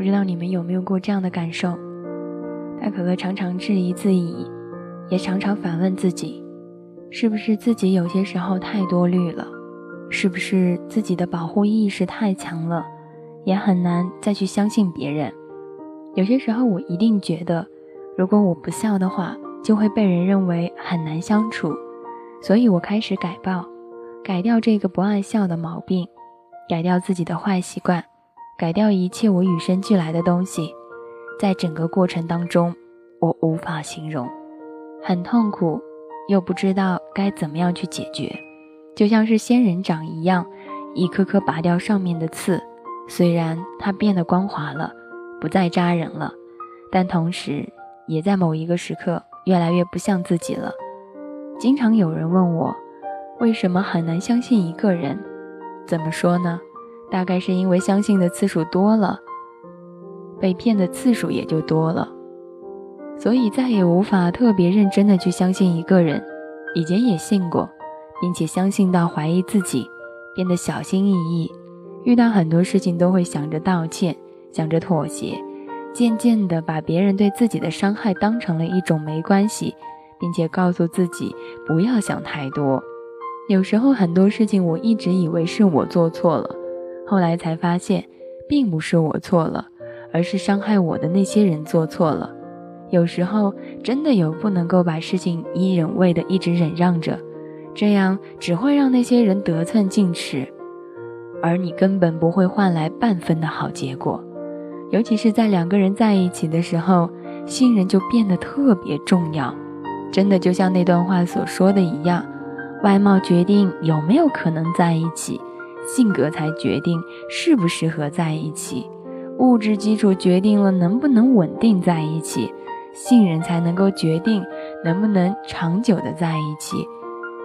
不知道你们有没有过这样的感受？大可乐常常质疑自己，也常常反问自己：是不是自己有些时候太多虑了？是不是自己的保护意识太强了？也很难再去相信别人。有些时候，我一定觉得，如果我不笑的话，就会被人认为很难相处。所以我开始改报，改掉这个不爱笑的毛病，改掉自己的坏习惯。改掉一切我与生俱来的东西，在整个过程当中，我无法形容，很痛苦，又不知道该怎么样去解决，就像是仙人掌一样，一颗颗拔掉上面的刺，虽然它变得光滑了，不再扎人了，但同时也在某一个时刻越来越不像自己了。经常有人问我，为什么很难相信一个人？怎么说呢？大概是因为相信的次数多了，被骗的次数也就多了，所以再也无法特别认真的去相信一个人。以前也信过，并且相信到怀疑自己，变得小心翼翼，遇到很多事情都会想着道歉，想着妥协，渐渐的把别人对自己的伤害当成了一种没关系，并且告诉自己不要想太多。有时候很多事情我一直以为是我做错了。后来才发现，并不是我错了，而是伤害我的那些人做错了。有时候真的有不能够把事情一忍为的一直忍让着，这样只会让那些人得寸进尺，而你根本不会换来半分的好结果。尤其是在两个人在一起的时候，信任就变得特别重要。真的就像那段话所说的一样，外貌决定有没有可能在一起。性格才决定适不适合在一起，物质基础决定了能不能稳定在一起，信任才能够决定能不能长久的在一起。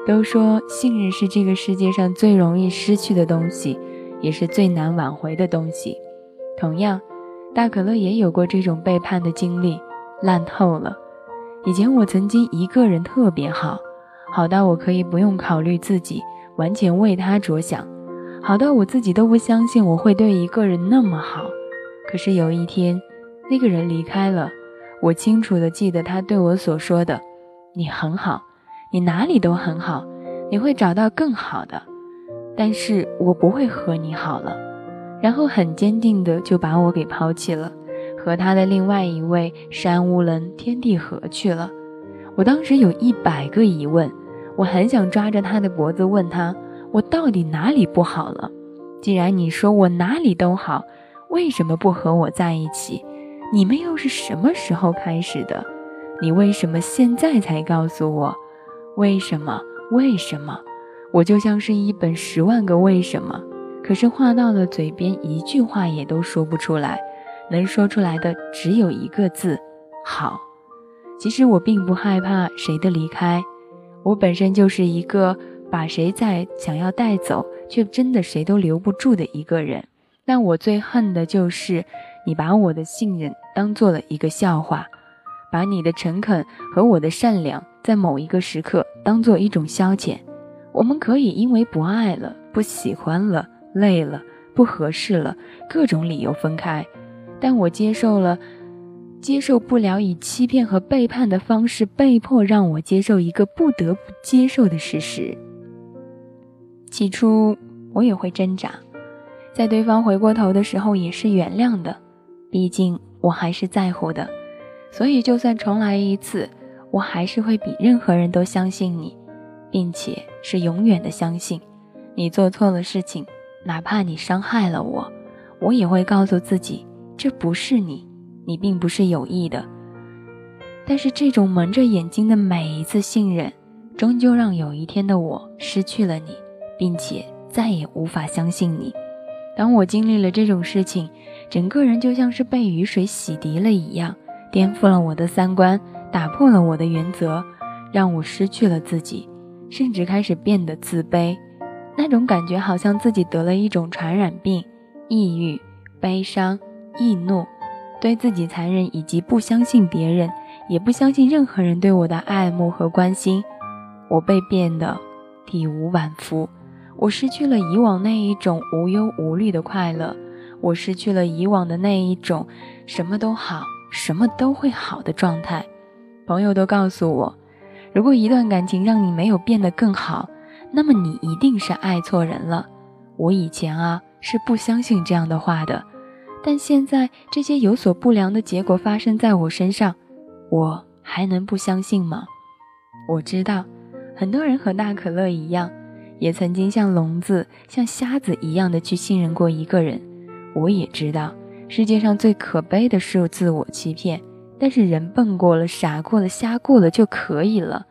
都说信任是这个世界上最容易失去的东西，也是最难挽回的东西。同样，大可乐也有过这种背叛的经历，烂透了。以前我曾经一个人特别好，好到我可以不用考虑自己，完全为他着想。好到我自己都不相信我会对一个人那么好，可是有一天，那个人离开了，我清楚的记得他对我所说的：“你很好，你哪里都很好，你会找到更好的，但是我不会和你好了。”然后很坚定的就把我给抛弃了，和他的另外一位山无棱天地合去了。我当时有一百个疑问，我很想抓着他的脖子问他。我到底哪里不好了？既然你说我哪里都好，为什么不和我在一起？你们又是什么时候开始的？你为什么现在才告诉我？为什么？为什么？我就像是一本十万个为什么，可是话到了嘴边，一句话也都说不出来，能说出来的只有一个字：好。其实我并不害怕谁的离开，我本身就是一个。把谁在想要带走，却真的谁都留不住的一个人。但我最恨的就是你把我的信任当做了一个笑话，把你的诚恳和我的善良在某一个时刻当做一种消遣。我们可以因为不爱了、不喜欢了、累了、不合适了，各种理由分开。但我接受了，接受不了以欺骗和背叛的方式被迫让我接受一个不得不接受的事实。起初我也会挣扎，在对方回过头的时候也是原谅的，毕竟我还是在乎的，所以就算重来一次，我还是会比任何人都相信你，并且是永远的相信。你做错了事情，哪怕你伤害了我，我也会告诉自己这不是你，你并不是有意的。但是这种蒙着眼睛的每一次信任，终究让有一天的我失去了你。并且再也无法相信你。当我经历了这种事情，整个人就像是被雨水洗涤了一样，颠覆了我的三观，打破了我的原则，让我失去了自己，甚至开始变得自卑。那种感觉好像自己得了一种传染病，抑郁、悲伤、易怒，对自己残忍，以及不相信别人，也不相信任何人对我的爱慕和关心。我被变得体无完肤。我失去了以往那一种无忧无虑的快乐，我失去了以往的那一种什么都好、什么都会好的状态。朋友都告诉我，如果一段感情让你没有变得更好，那么你一定是爱错人了。我以前啊是不相信这样的话的，但现在这些有所不良的结果发生在我身上，我还能不相信吗？我知道，很多人和大可乐一样，也曾经像聋子、像瞎子一样的去信任过一个人。我也知道，世界上最可悲的是自我欺骗。但是人笨过了、傻过了、瞎过了就可以了。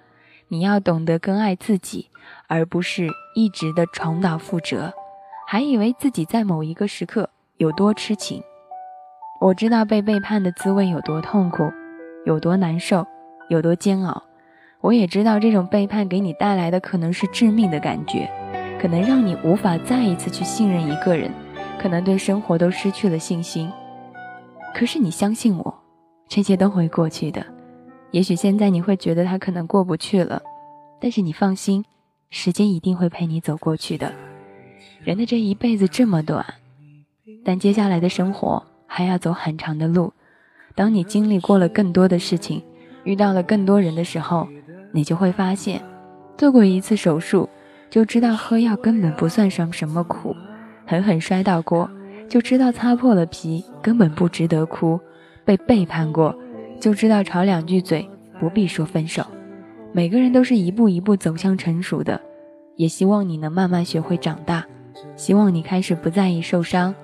你要懂得更爱自己，而不是一直的重蹈覆辙，还以为自己在某一个时刻有多痴情。我知道被背叛的滋味有多痛苦，有多难受，有多煎熬。我也知道这种背叛给你带来的可能是致命的感觉，可能让你无法再一次去信任一个人，可能对生活都失去了信心。可是你相信我。这些都会过去的，也许现在你会觉得他可能过不去了，但是你放心，时间一定会陪你走过去的。人的这一辈子这么短，但接下来的生活还要走很长的路。当你经历过了更多的事情，遇到了更多人的时候，你就会发现，做过一次手术，就知道喝药根本不算什么什么苦；狠狠摔倒过，就知道擦破了皮根本不值得哭。被背叛过，就知道吵两句嘴不必说分手。每个人都是一步一步走向成熟的，也希望你能慢慢学会长大。希望你开始不在意受伤，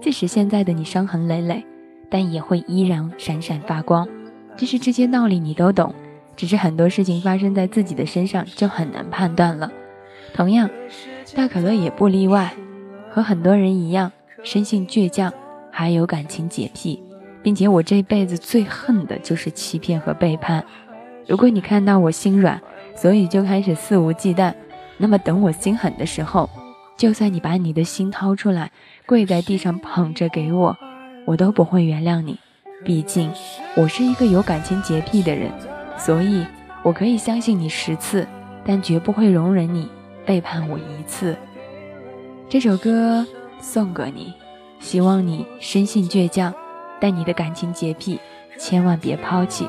即使现在的你伤痕累累，但也会依然闪闪发光。其实这些道理你都懂，只是很多事情发生在自己的身上就很难判断了。同样，大可乐也不例外，和很多人一样，生性倔强，还有感情洁癖。并且我这辈子最恨的就是欺骗和背叛。如果你看到我心软，所以就开始肆无忌惮，那么等我心狠的时候，就算你把你的心掏出来，跪在地上捧着给我，我都不会原谅你。毕竟我是一个有感情洁癖的人，所以我可以相信你十次，但绝不会容忍你背叛我一次。这首歌送给你，希望你生性倔强。但你的感情洁癖，千万别抛弃。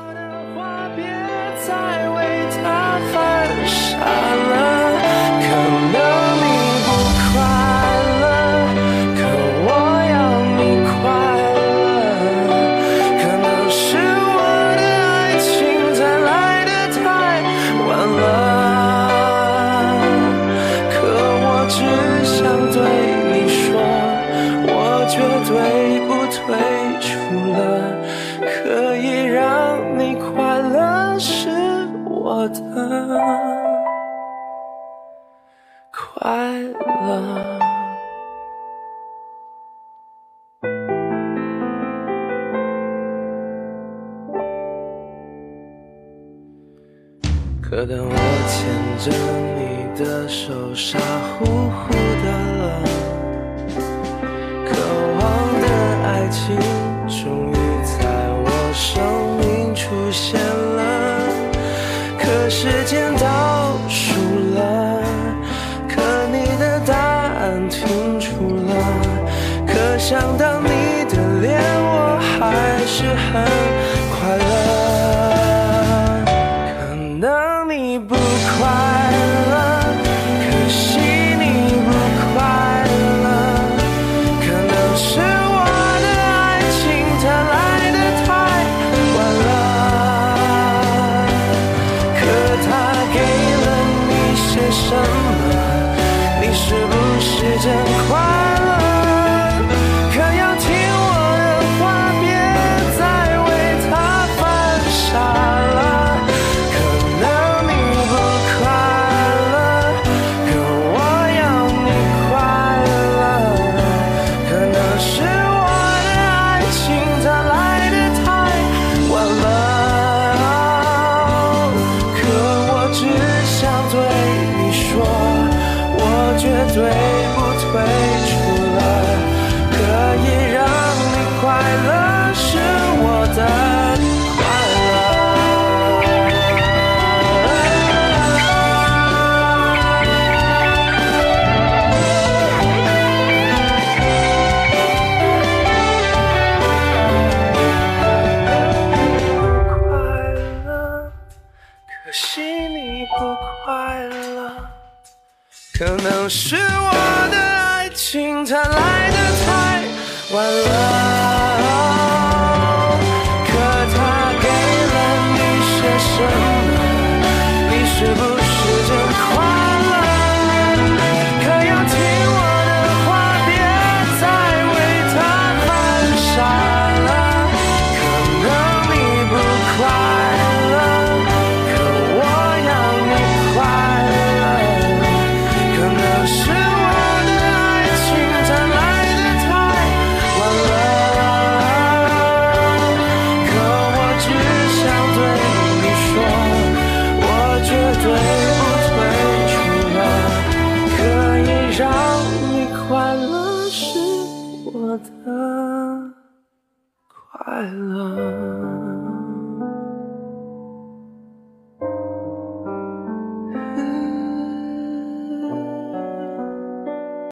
我的快乐。可当我牵着你的手，傻乎乎的可能是我的爱情它来的太晚了。我的快乐。